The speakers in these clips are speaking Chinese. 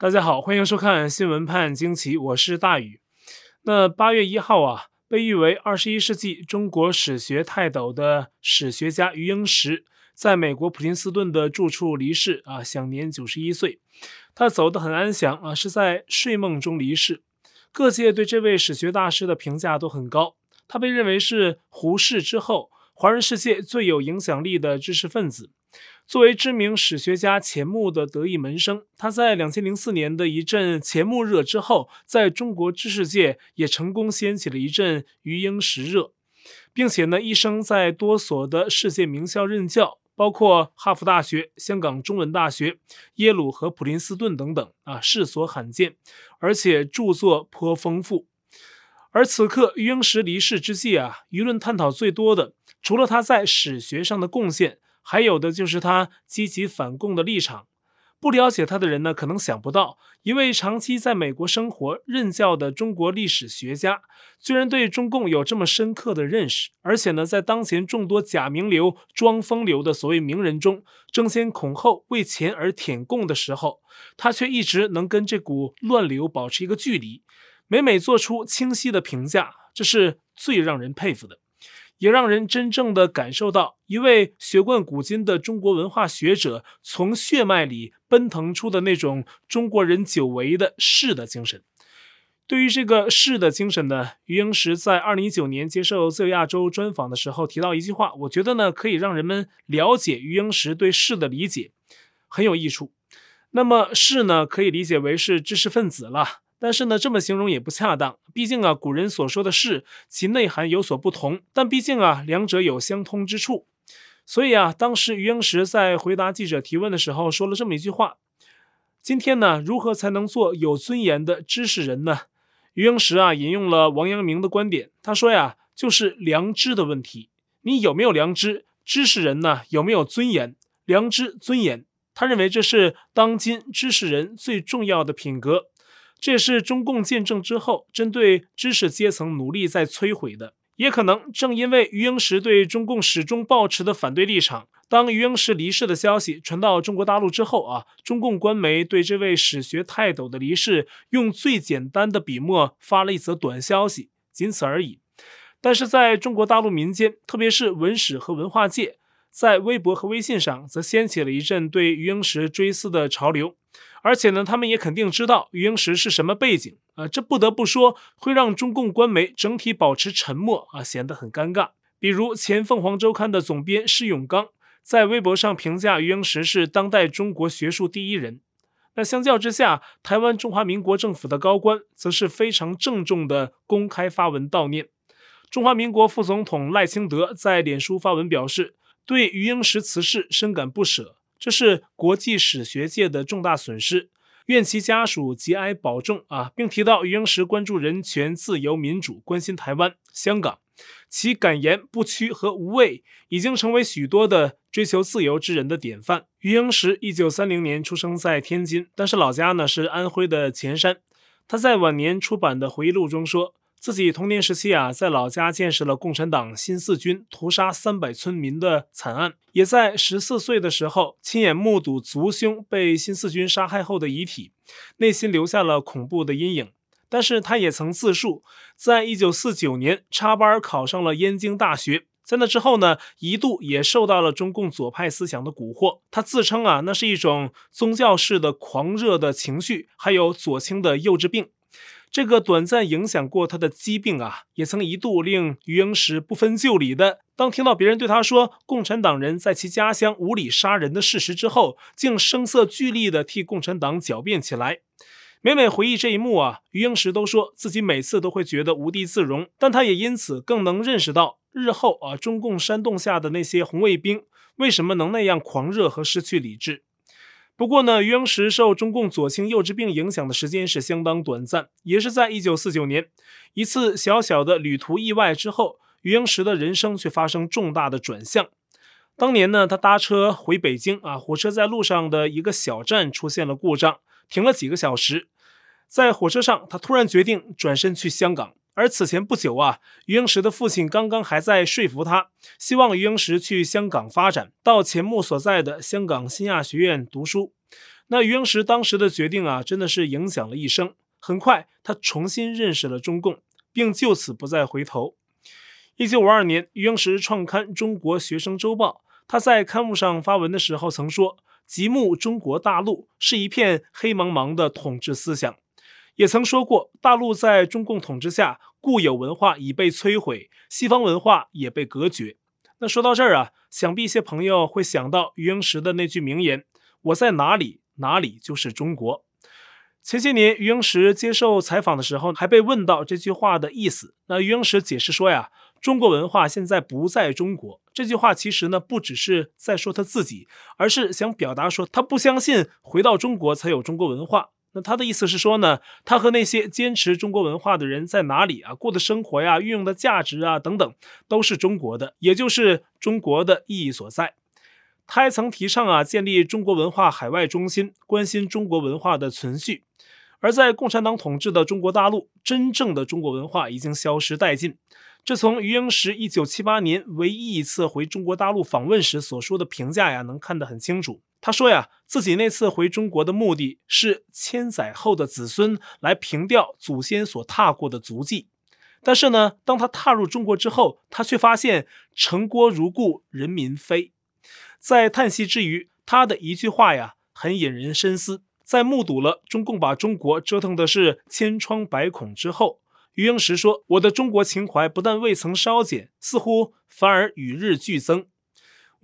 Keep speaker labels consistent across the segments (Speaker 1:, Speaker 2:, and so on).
Speaker 1: 大家好，欢迎收看新闻判惊奇，我是大宇。那八月一号啊，被誉为二十一世纪中国史学泰斗的史学家余英时，在美国普林斯顿的住处离世啊，享年九十一岁。他走得很安详啊，是在睡梦中离世。各界对这位史学大师的评价都很高，他被认为是胡适之后华人世界最有影响力的知识分子。作为知名史学家钱穆的得意门生，他在两千零四年的一阵钱穆热之后，在中国知识界也成功掀起了一阵余英时热，并且呢，一生在多所的世界名校任教，包括哈佛大学、香港中文大学、耶鲁和普林斯顿等等啊，世所罕见，而且著作颇丰富。而此刻余英时离世之际啊，舆论探讨最多的，除了他在史学上的贡献。还有的就是他积极反共的立场。不了解他的人呢，可能想不到，一位长期在美国生活任教的中国历史学家，居然对中共有这么深刻的认识。而且呢，在当前众多假名流、装风流的所谓名人中，争先恐后为钱而舔共的时候，他却一直能跟这股乱流保持一个距离，每每做出清晰的评价，这是最让人佩服的。也让人真正的感受到一位学贯古今的中国文化学者从血脉里奔腾出的那种中国人久违的士的精神。对于这个士的精神呢，余英时在二零一九年接受自由亚洲专访的时候提到一句话，我觉得呢可以让人们了解余英时对士的理解，很有益处。那么士呢可以理解为是知识分子了。但是呢，这么形容也不恰当。毕竟啊，古人所说的士，其内涵有所不同。但毕竟啊，两者有相通之处。所以啊，当时余英时在回答记者提问的时候，说了这么一句话：“今天呢，如何才能做有尊严的知识人呢？”余英时啊，引用了王阳明的观点，他说呀，就是良知的问题。你有没有良知？知识人呢，有没有尊严？良知、尊严，他认为这是当今知识人最重要的品格。这是中共建政之后针对知识阶层努力在摧毁的，也可能正因为余英时对中共始终抱持的反对立场，当余英时离世的消息传到中国大陆之后啊，中共官媒对这位史学泰斗的离世用最简单的笔墨发了一则短消息，仅此而已。但是在中国大陆民间，特别是文史和文化界，在微博和微信上则掀起了一阵对余英时追思的潮流。而且呢，他们也肯定知道余英时是什么背景啊，这不得不说会让中共官媒整体保持沉默啊，显得很尴尬。比如前凤凰周刊的总编施永刚在微博上评价余英时是当代中国学术第一人。那相较之下，台湾中华民国政府的高官则是非常郑重地公开发文悼念。中华民国副总统赖清德在脸书发文表示，对余英时辞世深感不舍。这是国际史学界的重大损失，愿其家属节哀保重啊，并提到余英时关注人权、自由、民主，关心台湾、香港，其敢言不屈和无畏，已经成为许多的追求自由之人的典范。余英时一九三零年出生在天津，但是老家呢是安徽的潜山。他在晚年出版的回忆录中说。自己童年时期啊，在老家见识了共产党新四军屠杀三百村民的惨案，也在十四岁的时候亲眼目睹族兄被新四军杀害后的遗体，内心留下了恐怖的阴影。但是他也曾自述，在一九四九年插班考上了燕京大学，在那之后呢，一度也受到了中共左派思想的蛊惑。他自称啊，那是一种宗教式的狂热的情绪，还有左倾的幼稚病。这个短暂影响过他的疾病啊，也曾一度令余英时不分就里的，当听到别人对他说共产党人在其家乡无理杀人的事实之后，竟声色俱厉地替共产党狡辩起来。每每回忆这一幕啊，余英时都说自己每次都会觉得无地自容，但他也因此更能认识到日后啊，中共煽动下的那些红卫兵为什么能那样狂热和失去理智。不过呢，余英时受中共左倾幼稚病影响的时间是相当短暂，也是在一九四九年一次小小的旅途意外之后，余英时的人生却发生重大的转向。当年呢，他搭车回北京啊，火车在路上的一个小站出现了故障，停了几个小时，在火车上，他突然决定转身去香港。而此前不久啊，余英时的父亲刚刚还在说服他，希望余英时去香港发展，到钱穆所在的香港新亚学院读书。那余英时当时的决定啊，真的是影响了一生。很快，他重新认识了中共，并就此不再回头。一九五二年，余英时创刊《中国学生周报》，他在刊物上发文的时候曾说：“极目中国大陆是一片黑茫茫的统治思想。”也曾说过，大陆在中共统治下，固有文化已被摧毁，西方文化也被隔绝。那说到这儿啊，想必一些朋友会想到余英时的那句名言：“我在哪里，哪里就是中国。”前些年，余英时接受采访的时候，还被问到这句话的意思。那余英时解释说呀：“中国文化现在不在中国。”这句话其实呢，不只是在说他自己，而是想表达说他不相信回到中国才有中国文化。那他的意思是说呢，他和那些坚持中国文化的人在哪里啊，过的生活呀，运用的价值啊等等，都是中国的，也就是中国的意义所在。他还曾提倡啊，建立中国文化海外中心，关心中国文化的存续。而在共产党统治的中国大陆，真正的中国文化已经消失殆尽。这从余英时一九七八年唯一一次回中国大陆访问时所说的评价呀，能看得很清楚。他说呀，自己那次回中国的目的是千载后的子孙来凭吊祖先所踏过的足迹。但是呢，当他踏入中国之后，他却发现城郭如故，人民非。在叹息之余，他的一句话呀，很引人深思。在目睹了中共把中国折腾的是千疮百孔之后，余英时说：“我的中国情怀不但未曾稍减，似乎反而与日俱增。”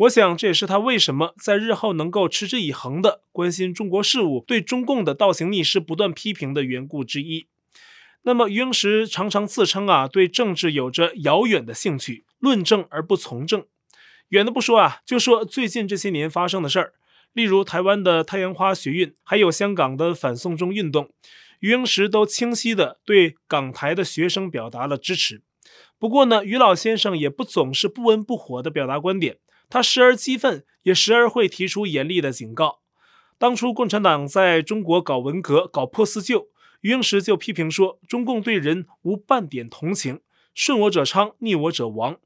Speaker 1: 我想这也是他为什么在日后能够持之以恒地关心中国事务，对中共的倒行逆施不断批评的缘故之一。那么余英时常常自称啊，对政治有着遥远的兴趣，论政而不从政。远的不说啊，就说最近这些年发生的事儿。例如台湾的太阳花学运，还有香港的反送中运动，余英时都清晰地对港台的学生表达了支持。不过呢，余老先生也不总是不温不火地表达观点，他时而激愤，也时而会提出严厉的警告。当初共产党在中国搞文革、搞破四旧，余英时就批评说，中共对人无半点同情，顺我者昌，逆我者亡。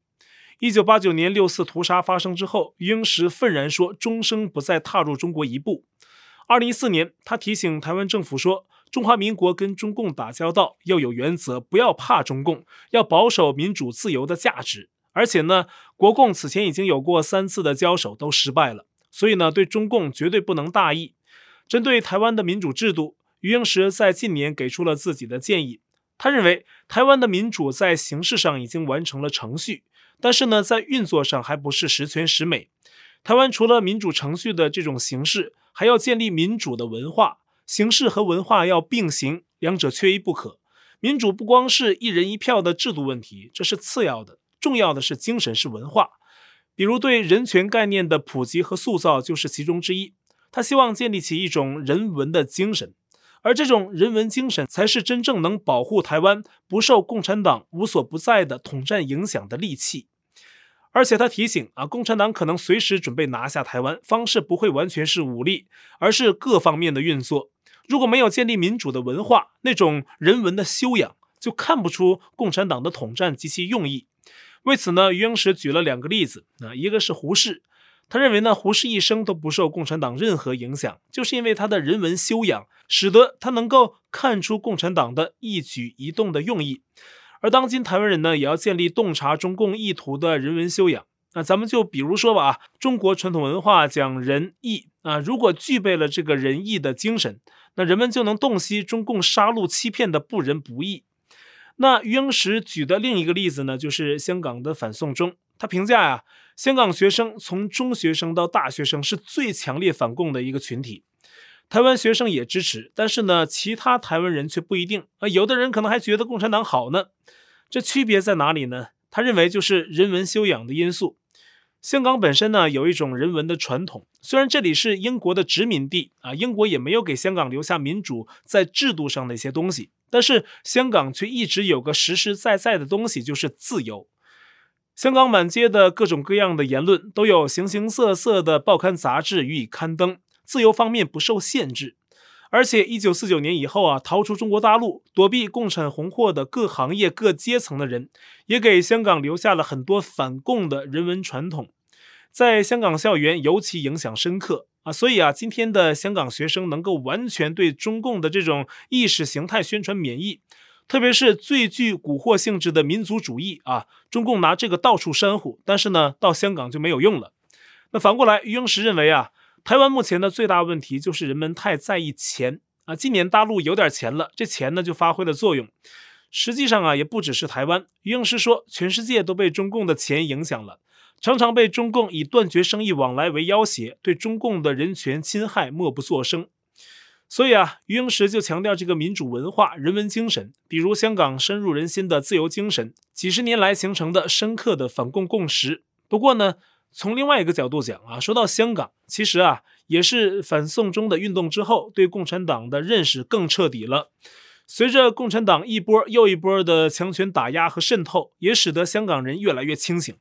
Speaker 1: 一九八九年六四屠杀发生之后，余英时愤然说：“终生不再踏入中国一步。”二零一四年，他提醒台湾政府说：“中华民国跟中共打交道要有原则，不要怕中共，要保守民主自由的价值。而且呢，国共此前已经有过三次的交手，都失败了，所以呢，对中共绝对不能大意。”针对台湾的民主制度，余英时在近年给出了自己的建议。他认为，台湾的民主在形式上已经完成了程序。但是呢，在运作上还不是十全十美。台湾除了民主程序的这种形式，还要建立民主的文化，形式和文化要并行，两者缺一不可。民主不光是一人一票的制度问题，这是次要的，重要的是精神，是文化。比如对人权概念的普及和塑造就是其中之一。他希望建立起一种人文的精神。而这种人文精神，才是真正能保护台湾不受共产党无所不在的统战影响的利器。而且他提醒啊，共产党可能随时准备拿下台湾，方式不会完全是武力，而是各方面的运作。如果没有建立民主的文化，那种人文的修养，就看不出共产党的统战及其用意。为此呢，余英时举了两个例子啊，一个是胡适。他认为呢，胡适一生都不受共产党任何影响，就是因为他的人文修养，使得他能够看出共产党的一举一动的用意。而当今台湾人呢，也要建立洞察中共意图的人文修养。那咱们就比如说吧，啊，中国传统文化讲仁义啊，如果具备了这个仁义的精神，那人们就能洞悉中共杀戮欺骗的不仁不义。那余英时举的另一个例子呢，就是香港的反送中。他评价呀，香港学生从中学生到大学生是最强烈反共的一个群体，台湾学生也支持，但是呢，其他台湾人却不一定啊，有的人可能还觉得共产党好呢。这区别在哪里呢？他认为就是人文修养的因素。香港本身呢，有一种人文的传统，虽然这里是英国的殖民地啊，英国也没有给香港留下民主在制度上的一些东西，但是香港却一直有个实实在在的东西，就是自由。香港满街的各种各样的言论，都有形形色色的报刊杂志予以刊登，自由方面不受限制。而且，一九四九年以后啊，逃出中国大陆、躲避共产红祸的各行业、各阶层的人，也给香港留下了很多反共的人文传统。在香港校园尤其影响深刻啊。所以啊，今天的香港学生能够完全对中共的这种意识形态宣传免疫，特别是最具蛊惑性质的民族主义啊，中共拿这个到处煽呼，但是呢，到香港就没有用了。那反过来，余英时认为啊，台湾目前的最大问题就是人们太在意钱啊。今年大陆有点钱了，这钱呢就发挥了作用。实际上啊，也不只是台湾。余英时说，全世界都被中共的钱影响了，常常被中共以断绝生意往来为要挟，对中共的人权侵害默不作声。所以啊，余英时就强调这个民主文化、人文精神，比如香港深入人心的自由精神，几十年来形成的深刻的反共共识。不过呢，从另外一个角度讲啊，说到香港，其实啊，也是反送中的运动之后，对共产党的认识更彻底了。随着共产党一波又一波的强权打压和渗透，也使得香港人越来越清醒，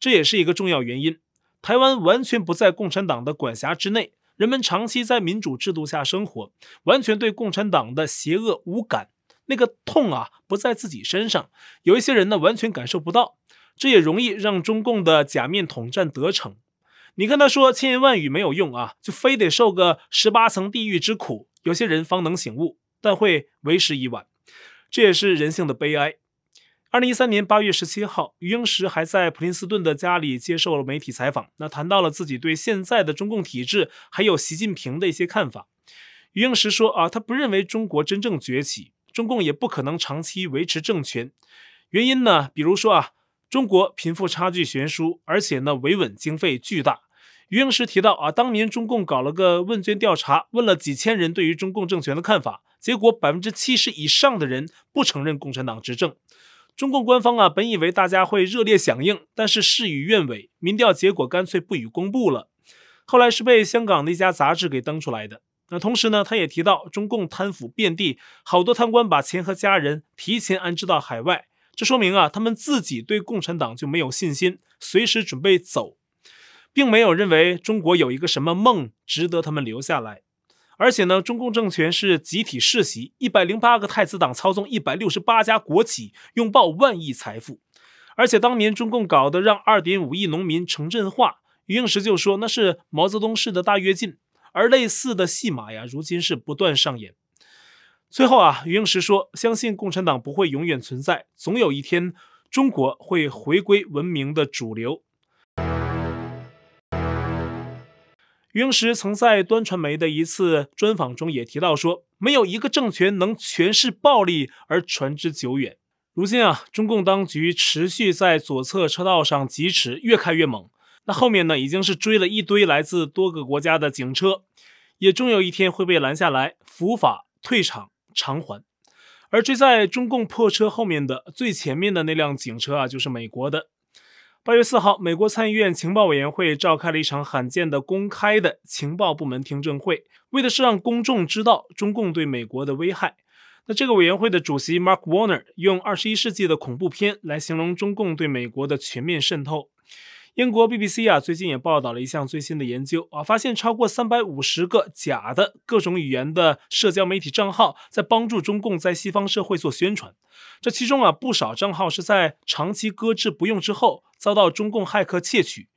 Speaker 1: 这也是一个重要原因。台湾完全不在共产党的管辖之内，人们长期在民主制度下生活，完全对共产党的邪恶无感，那个痛啊不在自己身上。有一些人呢完全感受不到，这也容易让中共的假面统战得逞。你跟他说千言万语没有用啊，就非得受个十八层地狱之苦，有些人方能醒悟。但会为时已晚，这也是人性的悲哀。二零一三年八月十七号，余英时还在普林斯顿的家里接受了媒体采访，那谈到了自己对现在的中共体制还有习近平的一些看法。余英时说啊，他不认为中国真正崛起，中共也不可能长期维持政权。原因呢，比如说啊，中国贫富差距悬殊，而且呢，维稳经费巨大。余英时提到啊，当年中共搞了个问卷调查，问了几千人对于中共政权的看法。结果百分之七十以上的人不承认共产党执政。中共官方啊，本以为大家会热烈响应，但是事与愿违，民调结果干脆不予公布了。后来是被香港的一家杂志给登出来的。那同时呢，他也提到中共贪腐遍地，好多贪官把钱和家人提前安置到海外。这说明啊，他们自己对共产党就没有信心，随时准备走，并没有认为中国有一个什么梦值得他们留下来。而且呢，中共政权是集体世袭，一百零八个太子党操纵一百六十八家国企，拥抱万亿财富。而且当年中共搞的让二点五亿农民城镇化，余英时就说那是毛泽东式的大跃进。而类似的戏码呀，如今是不断上演。最后啊，余英时说，相信共产党不会永远存在，总有一天中国会回归文明的主流。余英时曾在端传媒的一次专访中也提到说，没有一个政权能诠释暴力而传之久远。如今啊，中共当局持续在左侧车道上疾驰，越开越猛。那后面呢，已经是追了一堆来自多个国家的警车，也终有一天会被拦下来，伏法退场偿还。而追在中共破车后面的最前面的那辆警车啊，就是美国的。八月四号，美国参议院情报委员会召开了一场罕见的公开的情报部门听证会，为的是让公众知道中共对美国的危害。那这个委员会的主席 Mark Warner 用二十一世纪的恐怖片来形容中共对美国的全面渗透。英国 BBC 啊，最近也报道了一项最新的研究啊，发现超过三百五十个假的各种语言的社交媒体账号在帮助中共在西方社会做宣传。这其中啊，不少账号是在长期搁置不用之后，遭到中共骇客窃取。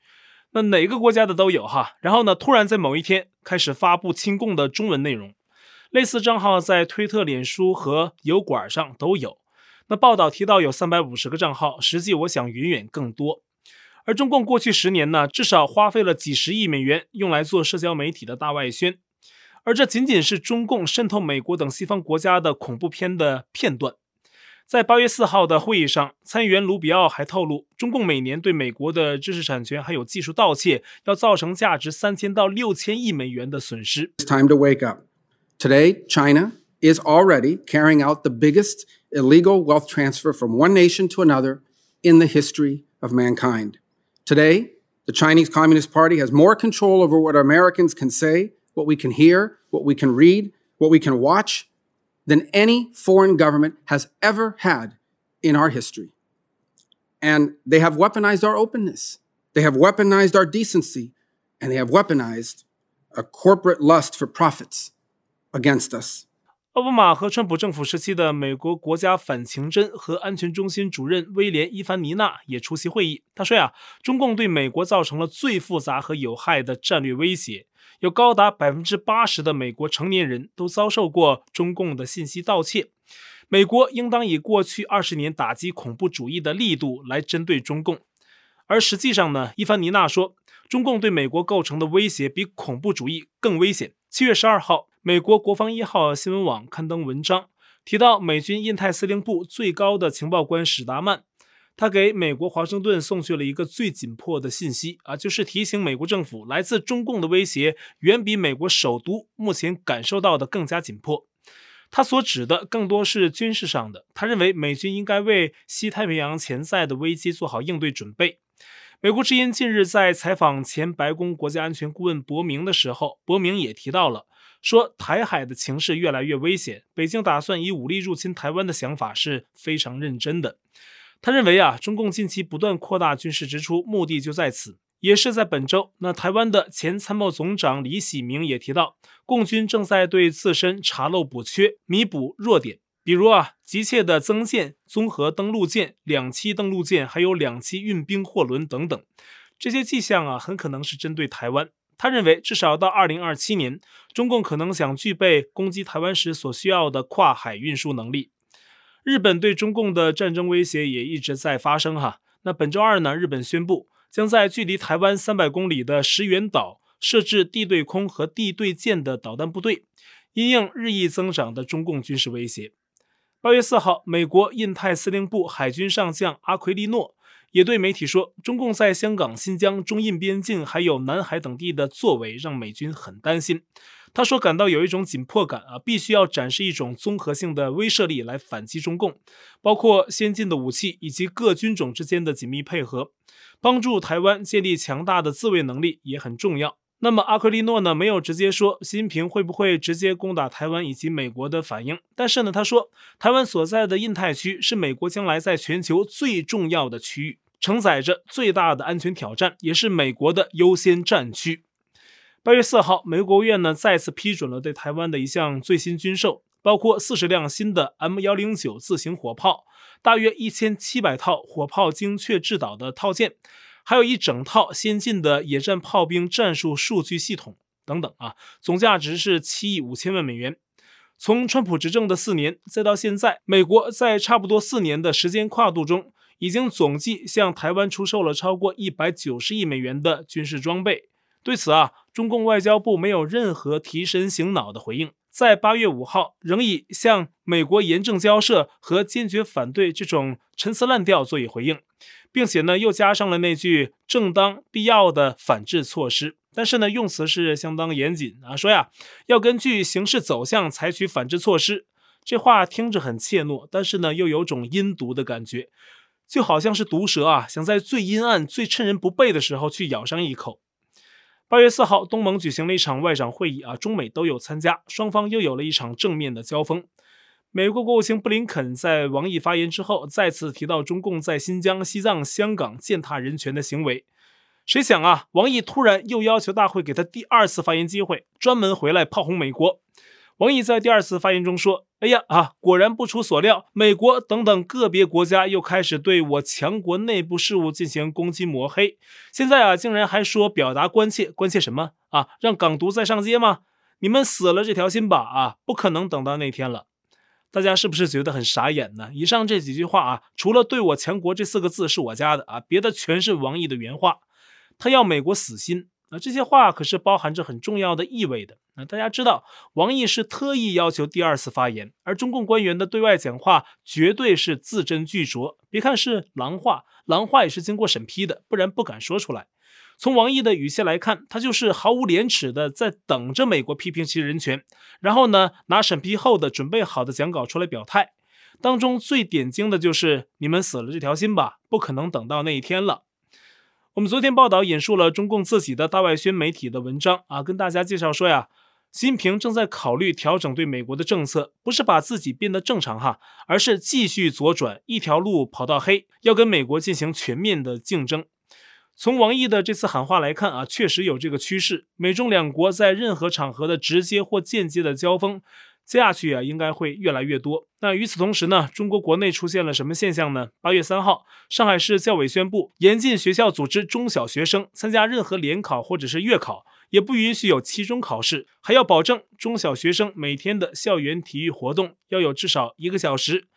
Speaker 1: 那哪个国家的都有哈。然后呢，突然在某一天开始发布亲共的中文内容。类似账号在推特、脸书和油管上都有。那报道提到有三百五十个账号，实际我想远远更多。而中共过去十年呢，至少花费了几十亿美元用来做社交媒体的大外宣，而这仅仅是中共渗透美国等西方国家的恐怖片的片段。在八月四号的会议上，参议员卢比奥还透露，中共每年对美国的知识产权还有技术盗窃，要造成价值三千到六千亿美元的损失。
Speaker 2: It's time to wake up. Today, China is already carrying out the biggest illegal wealth transfer from one nation to another in the history of mankind. Today, the Chinese Communist Party has more control over what Americans can say, what we can hear, what we can read, what we can watch, than any foreign government has ever had in our history. And they have weaponized our openness. They have weaponized our decency. And they have weaponized a corporate lust for profits against us.
Speaker 1: 奥巴马和川普政府时期的美国国家反情侦和安全中心主任威廉·伊凡尼娜也出席会议。他说呀，中共对美国造成了最复杂和有害的战略威胁，有高达百分之八十的美国成年人都遭受过中共的信息盗窃。美国应当以过去二十年打击恐怖主义的力度来针对中共。而实际上呢，伊凡尼娜说，中共对美国构成的威胁比恐怖主义更危险。七月十二号，美国国防一号新闻网刊登文章，提到美军印太司令部最高的情报官史达曼，他给美国华盛顿送去了一个最紧迫的信息啊，就是提醒美国政府，来自中共的威胁远比美国首都目前感受到的更加紧迫。他所指的更多是军事上的，他认为美军应该为西太平洋潜在的危机做好应对准备。美国之音近日在采访前白宫国家安全顾问伯明的时候，伯明也提到了，说台海的情势越来越危险，北京打算以武力入侵台湾的想法是非常认真的。他认为啊，中共近期不断扩大军事支出，目的就在此。也是在本周，那台湾的前参谋总长李喜明也提到，共军正在对自身查漏补缺，弥补弱点。比如啊，急切的增建综合登陆舰、两栖登陆舰，还有两栖运兵货轮等等，这些迹象啊，很可能是针对台湾。他认为，至少到二零二七年，中共可能想具备攻击台湾时所需要的跨海运输能力。日本对中共的战争威胁也一直在发生哈。那本周二呢，日本宣布将在距离台湾三百公里的石垣岛设置地对空和地对舰的导弹部队，因应日益增长的中共军事威胁。八月四号，美国印太司令部海军上将阿奎利诺也对媒体说，中共在香港、新疆、中印边境还有南海等地的作为让美军很担心。他说，感到有一种紧迫感啊，必须要展示一种综合性的威慑力来反击中共，包括先进的武器以及各军种之间的紧密配合，帮助台湾建立强大的自卫能力也很重要。那么阿奎利诺呢，没有直接说习近平会不会直接攻打台湾以及美国的反应，但是呢，他说台湾所在的印太区是美国将来在全球最重要的区域，承载着最大的安全挑战，也是美国的优先战区。八月四号，美国国务院呢再次批准了对台湾的一项最新军售，包括四十辆新的 M 幺零九自行火炮，大约一千七百套火炮精确制导的套件。还有一整套先进的野战炮兵战术数据系统等等啊，总价值是七亿五千万美元。从川普执政的四年，再到现在，美国在差不多四年的时间跨度中，已经总计向台湾出售了超过一百九十亿美元的军事装备。对此啊，中共外交部没有任何提神醒脑的回应，在八月五号仍以向美国严正交涉和坚决反对这种陈词滥调作以回应。并且呢，又加上了那句“正当必要的反制措施”，但是呢，用词是相当严谨啊，说呀，要根据形势走向采取反制措施。这话听着很怯懦，但是呢，又有种阴毒的感觉，就好像是毒蛇啊，想在最阴暗、最趁人不备的时候去咬上一口。八月四号，东盟举行了一场外长会议啊，中美都有参加，双方又有了一场正面的交锋。美国国务卿布林肯在王毅发言之后，再次提到中共在新疆、西藏、香港践踏人权的行为。谁想啊，王毅突然又要求大会给他第二次发言机会，专门回来炮轰美国。王毅在第二次发言中说：“哎呀啊，果然不出所料，美国等等个别国家又开始对我强国内部事务进行攻击抹黑。现在啊，竟然还说表达关切，关切什么啊？让港独再上街吗？你们死了这条心吧啊，不可能等到那天了。”大家是不是觉得很傻眼呢？以上这几句话啊，除了“对我强国”这四个字是我加的啊，别的全是王毅的原话。他要美国死心啊，这些话可是包含着很重要的意味的。那大家知道，王毅是特意要求第二次发言，而中共官员的对外讲话绝对是字斟句酌。别看是狼话，狼话也是经过审批的，不然不敢说出来。从王毅的语气来看，他就是毫无廉耻的在等着美国批评其人权，然后呢，拿审批后的准备好的讲稿出来表态。当中最点睛的就是“你们死了这条心吧，不可能等到那一天了。”我们昨天报道引述了中共自己的大外宣媒体的文章啊，跟大家介绍说呀，习近平正在考虑调整对美国的政策，不是把自己变得正常哈，而是继续左转一条路跑到黑，要跟美国进行全面的竞争。从王毅的这次喊话来看啊，确实有这个趋势。美中两国在任何场合的直接或间接的交锋，接下去啊，应该会越来越多。那与此同时呢，中国国内出现了什么现象呢？八月三号，上海市教委宣布，严禁学校组织中小学生参加任何联考或者是月考，也不允许有期中考试，还要保证中小学生每天的校园体育活动要有至少一个小时。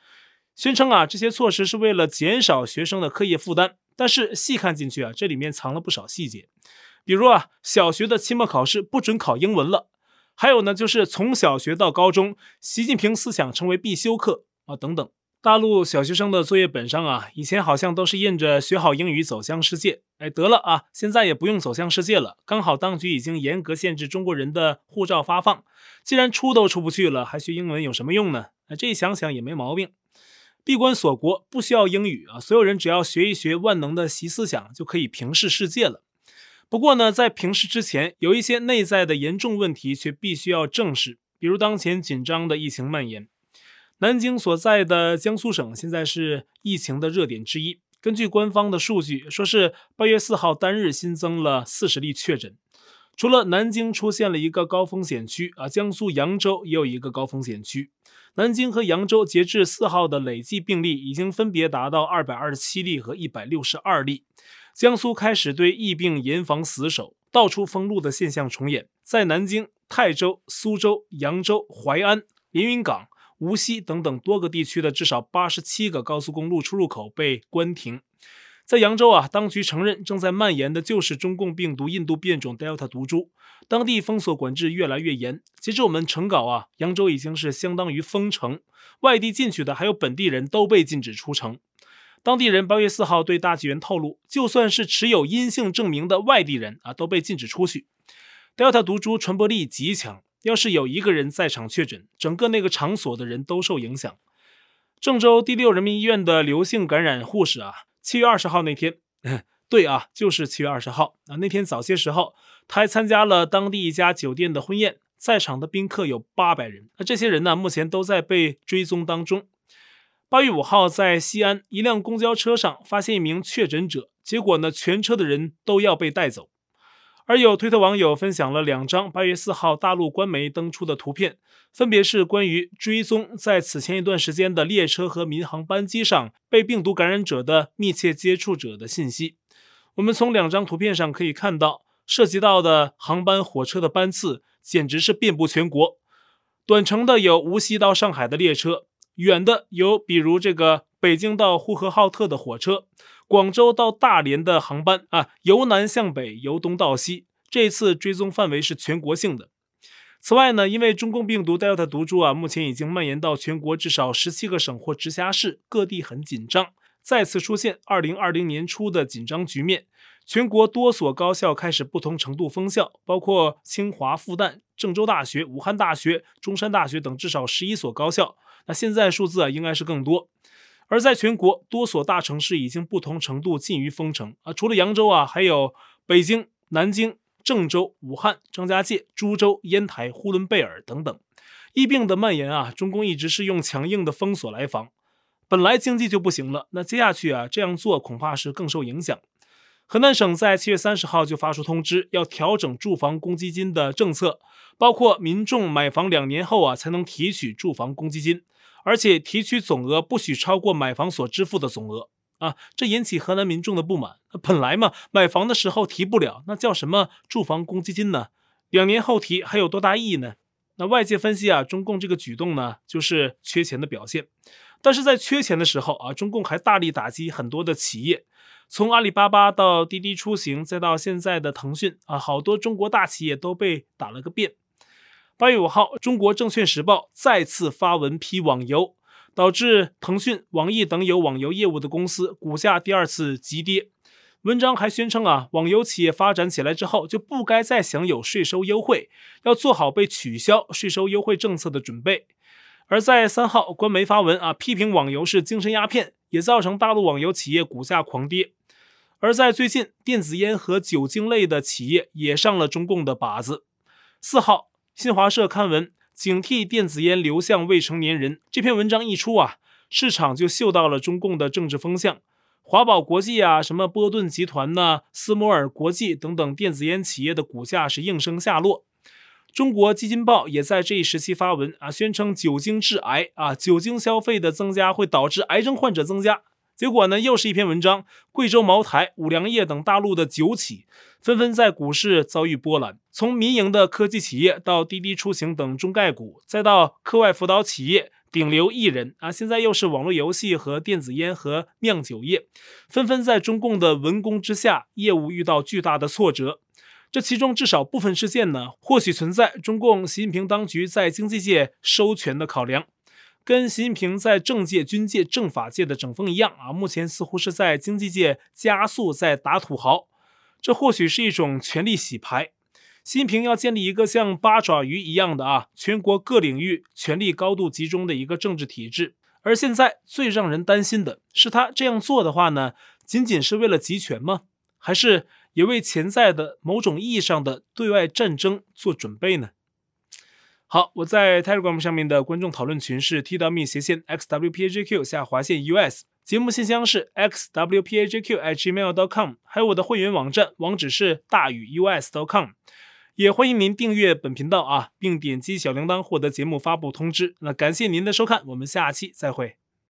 Speaker 1: 宣称啊，这些措施是为了减少学生的课业负担。但是细看进去啊，这里面藏了不少细节，比如啊，小学的期末考试不准考英文了。还有呢，就是从小学到高中，习近平思想成为必修课啊，等等。大陆小学生的作业本上啊，以前好像都是印着“学好英语，走向世界”。哎，得了啊，现在也不用走向世界了。刚好当局已经严格限制中国人的护照发放，既然出都出不去了，还学英文有什么用呢？哎，这一想想也没毛病。闭关锁国不需要英语啊，所有人只要学一学万能的习思想，就可以平视世界了。不过呢，在平视之前，有一些内在的严重问题却必须要正视，比如当前紧张的疫情蔓延。南京所在的江苏省现在是疫情的热点之一。根据官方的数据，说是八月四号单日新增了四十例确诊。除了南京出现了一个高风险区啊，江苏扬州也有一个高风险区。南京和扬州截至四号的累计病例已经分别达到二百二十七例和一百六十二例。江苏开始对疫病严防死守，到处封路的现象重演。在南京、泰州、苏州、扬州、淮安、连云港、无锡等等多个地区的至少八十七个高速公路出入口被关停。在扬州啊，当局承认正在蔓延的就是中共病毒印度变种 Delta 毒株，当地封锁管制越来越严。截至我们成稿啊，扬州已经是相当于封城，外地进去的还有本地人都被禁止出城。当地人八月四号对大纪元透露，就算是持有阴性证明的外地人啊，都被禁止出去。Delta 毒株传播力极强，要是有一个人在场确诊，整个那个场所的人都受影响。郑州第六人民医院的刘姓感染护士啊，七月二十号那天，对啊，就是七月二十号啊，那天早些时候，他还参加了当地一家酒店的婚宴，在场的宾客有八百人。那这些人呢，目前都在被追踪当中。八月五号，在西安一辆公交车上发现一名确诊者，结果呢，全车的人都要被带走。而有推特网友分享了两张八月四号大陆官媒登出的图片，分别是关于追踪在此前一段时间的列车和民航班机上被病毒感染者的密切接触者的信息。我们从两张图片上可以看到，涉及到的航班火车的班次简直是遍布全国，短程的有无锡到上海的列车。远的有，比如这个北京到呼和浩特的火车，广州到大连的航班啊，由南向北，由东到西。这次追踪范围是全国性的。此外呢，因为中共病毒 Delta 毒株啊，目前已经蔓延到全国至少十七个省或直辖市，各地很紧张，再次出现二零二零年初的紧张局面。全国多所高校开始不同程度封校，包括清华、复旦、郑州大学、武汉大学、中山大学等至少十一所高校。那现在数字啊，应该是更多。而在全国多所大城市已经不同程度近于封城啊，除了扬州啊，还有北京、南京、郑州、武汉、张家界、株洲、烟台、呼伦贝尔等等。疫病的蔓延啊，中共一直是用强硬的封锁来防。本来经济就不行了，那接下去啊，这样做恐怕是更受影响。河南省在七月三十号就发出通知，要调整住房公积金的政策，包括民众买房两年后啊才能提取住房公积金，而且提取总额不许超过买房所支付的总额啊，这引起河南民众的不满。本来嘛，买房的时候提不了，那叫什么住房公积金呢？两年后提还有多大意义呢？那外界分析啊，中共这个举动呢，就是缺钱的表现。但是在缺钱的时候啊，中共还大力打击很多的企业。从阿里巴巴到滴滴出行，再到现在的腾讯啊，好多中国大企业都被打了个遍。八月五号，中国证券时报再次发文批网游，导致腾讯、网易等有网游业务的公司股价第二次急跌。文章还宣称啊，网游企业发展起来之后就不该再享有税收优惠，要做好被取消税收优惠政策的准备。而在三号，官媒发文啊，批评网游是精神鸦片，也造成大陆网游企业股价狂跌。而在最近，电子烟和酒精类的企业也上了中共的靶子。四号，新华社刊文警惕电子烟流向未成年人。这篇文章一出啊，市场就嗅到了中共的政治风向。华宝国际啊，什么波顿集团呐、斯摩尔国际等等电子烟企业的股价是应声下落。中国基金报也在这一时期发文啊，宣称酒精致癌啊，酒精消费的增加会导致癌症患者增加。结果呢，又是一篇文章，贵州茅台、五粮液等大陆的酒企纷纷在股市遭遇波澜。从民营的科技企业到滴滴出行等中概股，再到课外辅导企业、顶流艺人啊，现在又是网络游戏和电子烟和酿酒业，纷纷在中共的文攻之下，业务遇到巨大的挫折。这其中至少部分事件呢，或许存在中共习近平当局在经济界收权的考量。跟习近平在政界、军界、政法界的整风一样啊，目前似乎是在经济界加速在打土豪，这或许是一种权力洗牌。习近平要建立一个像八爪鱼一样的啊，全国各领域权力高度集中的一个政治体制。而现在最让人担心的是，他这样做的话呢，仅仅是为了集权吗？还是也为潜在的某种意义上的对外战争做准备呢？好，我在 Telegram 上面的观众讨论群是 TW 斜线 xwpajq 下划线 us，节目信箱是 xwpajq@gmail.com，还有我的会员网站网址是大宇 u s dot com，也欢迎您订阅本频道啊，并点击小铃铛获得节目发布通知。那感谢您的收看，我们下期再会。